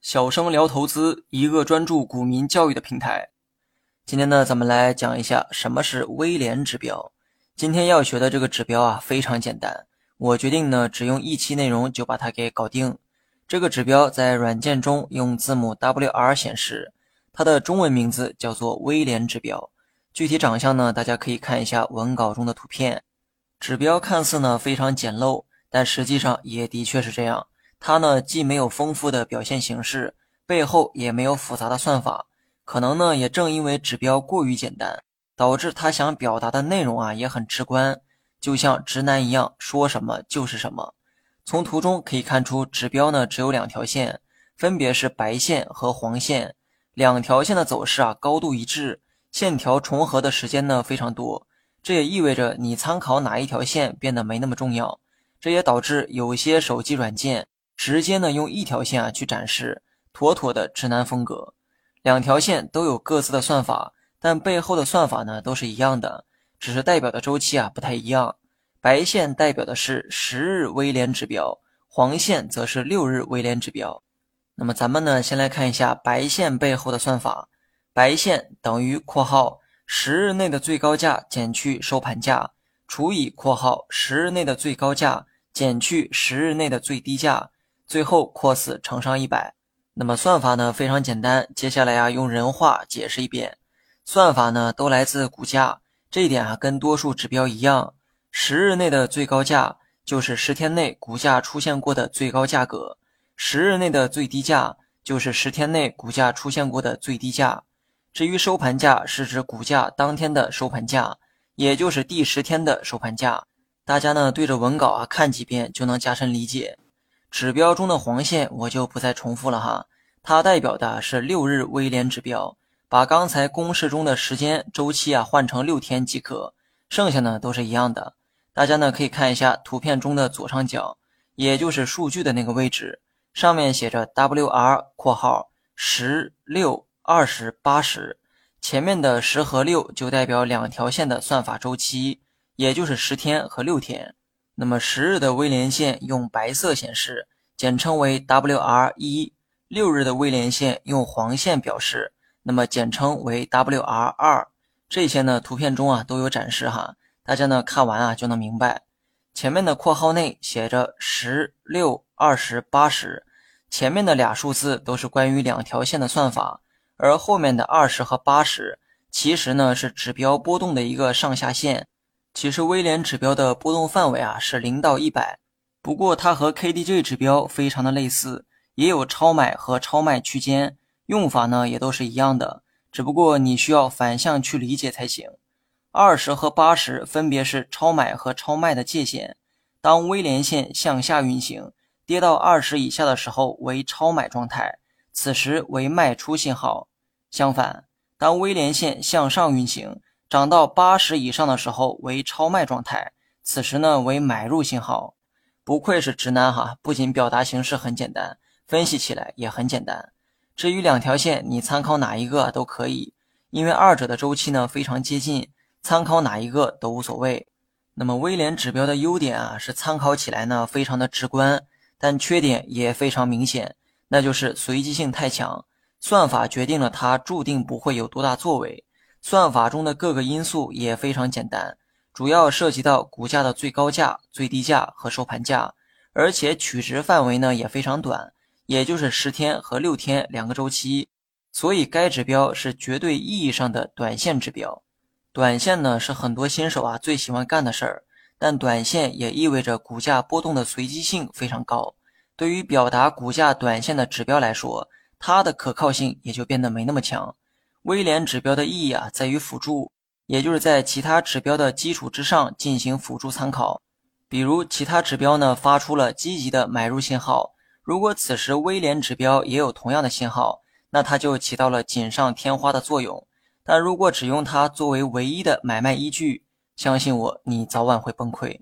小生聊投资，一个专注股民教育的平台。今天呢，咱们来讲一下什么是威廉指标。今天要学的这个指标啊，非常简单。我决定呢，只用一期内容就把它给搞定。这个指标在软件中用字母 WR 显示，它的中文名字叫做威廉指标。具体长相呢，大家可以看一下文稿中的图片。指标看似呢非常简陋，但实际上也的确是这样。它呢既没有丰富的表现形式，背后也没有复杂的算法。可能呢也正因为指标过于简单。导致他想表达的内容啊也很直观，就像直男一样，说什么就是什么。从图中可以看出，指标呢只有两条线，分别是白线和黄线。两条线的走势啊高度一致，线条重合的时间呢非常多。这也意味着你参考哪一条线变得没那么重要。这也导致有些手机软件直接呢用一条线啊去展示，妥妥的直男风格。两条线都有各自的算法。但背后的算法呢都是一样的，只是代表的周期啊不太一样。白线代表的是十日威廉指标，黄线则是六日威廉指标。那么咱们呢先来看一下白线背后的算法，白线等于括号十日内的最高价减去收盘价除以括号十日内的最高价减去十日内的最低价，最后 cos 乘上一百。那么算法呢非常简单，接下来啊用人话解释一遍。算法呢都来自股价，这一点啊跟多数指标一样，十日内的最高价就是十天内股价出现过的最高价格，十日内的最低价就是十天内股价出现过的最低价。至于收盘价是指股价当天的收盘价，也就是第十天的收盘价。大家呢对着文稿啊看几遍就能加深理解。指标中的黄线我就不再重复了哈，它代表的是六日威廉指标。把刚才公式中的时间周期啊换成六天即可，剩下呢都是一样的。大家呢可以看一下图片中的左上角，也就是数据的那个位置，上面写着 WR（ 括号十六二十八十），前面的十和六就代表两条线的算法周期，也就是十天和六天。那么十日的威廉线用白色显示，简称为 WR 一；六日的威廉线用黄线表示。那么简称为 WR 二，这些呢图片中啊都有展示哈，大家呢看完啊就能明白。前面的括号内写着十六、二十、八十，前面的俩数字都是关于两条线的算法，而后面的二十和八十其实呢是指标波动的一个上下限。其实威廉指标的波动范围啊是零到一百，不过它和 KDJ 指标非常的类似，也有超买和超卖区间。用法呢也都是一样的，只不过你需要反向去理解才行。二十和八十分别是超买和超卖的界限。当威廉线向下运行，跌到二十以下的时候为超买状态，此时为卖出信号。相反，当威廉线向上运行，涨到八十以上的时候为超卖状态，此时呢为买入信号。不愧是直男哈，不仅表达形式很简单，分析起来也很简单。至于两条线，你参考哪一个都可以，因为二者的周期呢非常接近，参考哪一个都无所谓。那么威廉指标的优点啊是参考起来呢非常的直观，但缺点也非常明显，那就是随机性太强，算法决定了它注定不会有多大作为。算法中的各个因素也非常简单，主要涉及到股价的最高价、最低价和收盘价，而且取值范围呢也非常短。也就是十天和六天两个周期，所以该指标是绝对意义上的短线指标。短线呢是很多新手啊最喜欢干的事儿，但短线也意味着股价波动的随机性非常高。对于表达股价短线的指标来说，它的可靠性也就变得没那么强。威廉指标的意义啊在于辅助，也就是在其他指标的基础之上进行辅助参考。比如其他指标呢发出了积极的买入信号。如果此时威廉指标也有同样的信号，那它就起到了锦上添花的作用。但如果只用它作为唯一的买卖依据，相信我，你早晚会崩溃。